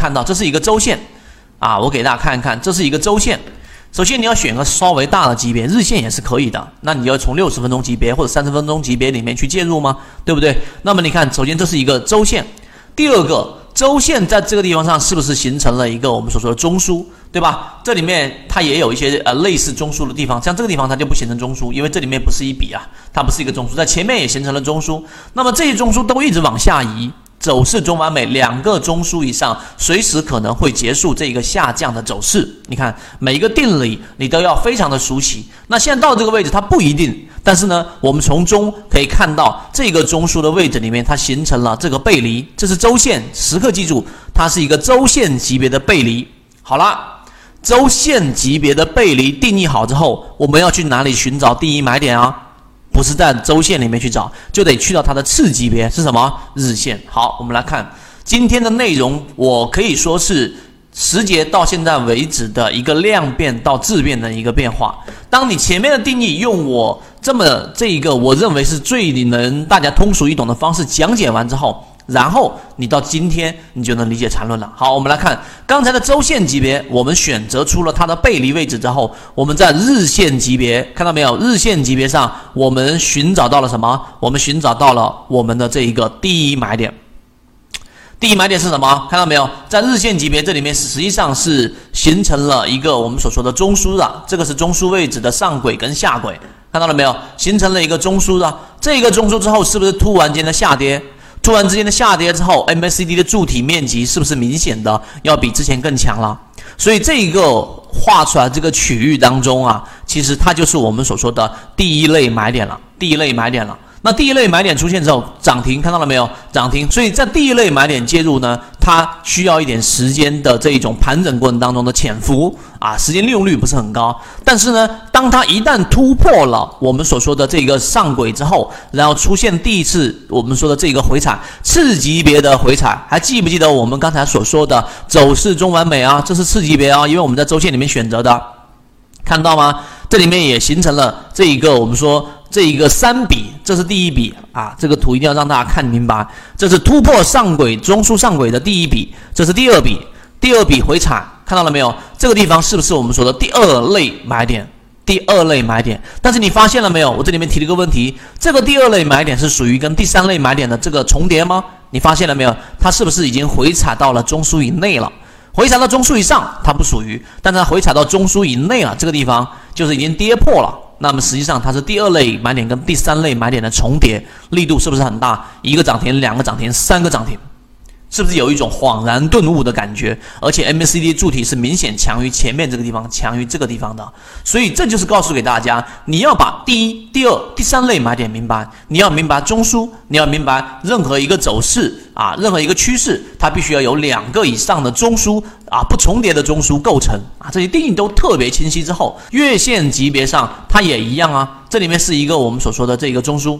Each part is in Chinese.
看到这是一个周线啊，我给大家看一看，这是一个周线。首先你要选个稍微大的级别，日线也是可以的。那你要从六十分钟级别或者三十分钟级别里面去介入吗？对不对？那么你看，首先这是一个周线，第二个周线在这个地方上是不是形成了一个我们所说的中枢，对吧？这里面它也有一些呃类似中枢的地方，像这个地方它就不形成中枢，因为这里面不是一笔啊，它不是一个中枢，在前面也形成了中枢。那么这些中枢都一直往下移。走势中完美，两个中枢以上，随时可能会结束这个下降的走势。你看每一个定理，你都要非常的熟悉。那现在到这个位置，它不一定，但是呢，我们从中可以看到这个中枢的位置里面，它形成了这个背离，这是周线，时刻记住，它是一个周线级别的背离。好了，周线级别的背离定义好之后，我们要去哪里寻找第一买点啊？不是在周线里面去找，就得去到它的次级别是什么？日线。好，我们来看今天的内容，我可以说是时节到现在为止的一个量变到质变的一个变化。当你前面的定义用我这么这一个我认为是最能大家通俗易懂的方式讲解完之后。然后你到今天，你就能理解缠论了。好，我们来看刚才的周线级别，我们选择出了它的背离位置之后，我们在日线级别看到没有？日线级别上，我们寻找到了什么？我们寻找到了我们的这一个第一买点。第一买点是什么？看到没有？在日线级别这里面，实际上是形成了一个我们所说的中枢的，这个是中枢位置的上轨跟下轨，看到了没有？形成了一个中枢的，这个中枢之后，是不是突然间的下跌？突然之间的下跌之后，MACD 的柱体面积是不是明显的要比之前更强了？所以这一个画出来这个区域当中啊，其实它就是我们所说的第一类买点了，第一类买点了。那第一类买点出现之后，涨停看到了没有？涨停，所以在第一类买点介入呢，它需要一点时间的这一种盘整过程当中的潜伏啊，时间利用率不是很高。但是呢，当它一旦突破了我们所说的这个上轨之后，然后出现第一次我们说的这个回踩，次级别的回踩，还记不记得我们刚才所说的走势中完美啊？这是次级别啊，因为我们在周线里面选择的，看到吗？这里面也形成了这一个我们说。这一个三笔，这是第一笔啊，这个图一定要让大家看明白。这是突破上轨中枢上轨的第一笔，这是第二笔，第二笔回踩，看到了没有？这个地方是不是我们说的第二类买点？第二类买点。但是你发现了没有？我这里面提了一个问题，这个第二类买点是属于跟第三类买点的这个重叠吗？你发现了没有？它是不是已经回踩到了中枢以内了？回踩到中枢以上，它不属于；但它回踩到中枢以内了，这个地方就是已经跌破了。那么实际上它是第二类买点跟第三类买点的重叠，力度是不是很大？一个涨停，两个涨停，三个涨停。是不是有一种恍然顿悟的感觉？而且 MACD 柱体是明显强于前面这个地方，强于这个地方的。所以这就是告诉给大家，你要把第一、第二、第三类买点明白，你要明白中枢，你要明白任何一个走势啊，任何一个趋势，它必须要有两个以上的中枢啊，不重叠的中枢构成啊，这些定义都特别清晰之后，月线级别上它也一样啊，这里面是一个我们所说的这个中枢。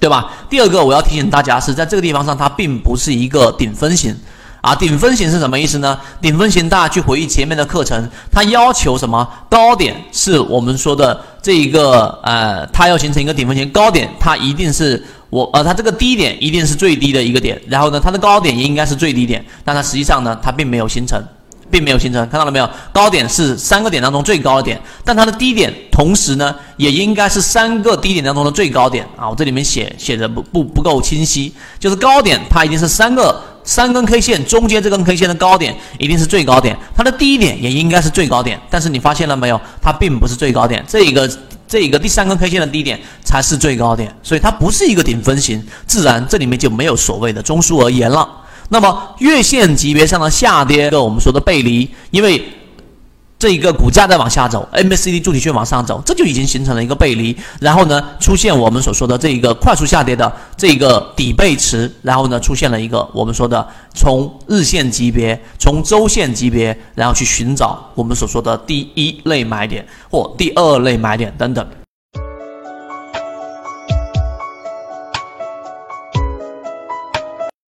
对吧？第二个我要提醒大家是在这个地方上，它并不是一个顶分型啊。顶分型是什么意思呢？顶分型大家去回忆前面的课程，它要求什么？高点是我们说的这一个呃，它要形成一个顶分型，高点它一定是我呃，它这个低点一定是最低的一个点，然后呢，它的高点也应该是最低点，但它实际上呢，它并没有形成。并没有形成，看到了没有？高点是三个点当中最高的点，但它的低点同时呢，也应该是三个低点当中的最高点啊！我这里面写写的不不不够清晰，就是高点它一定是三个三根 K 线中间这根 K 线的高点一定是最高点，它的低点也应该是最高点，但是你发现了没有？它并不是最高点，这一个这一个第三根 K 线的低点才是最高点，所以它不是一个顶分型，自然这里面就没有所谓的中枢而言了。那么月线级别上的下跌，个我们说的背离，因为这一个股价在往下走，MACD 柱体却往上走，这就已经形成了一个背离。然后呢，出现我们所说的这一个快速下跌的这个底背驰，然后呢，出现了一个我们说的从日线级别、从周线级别，然后去寻找我们所说的第一类买点或第二类买点等等。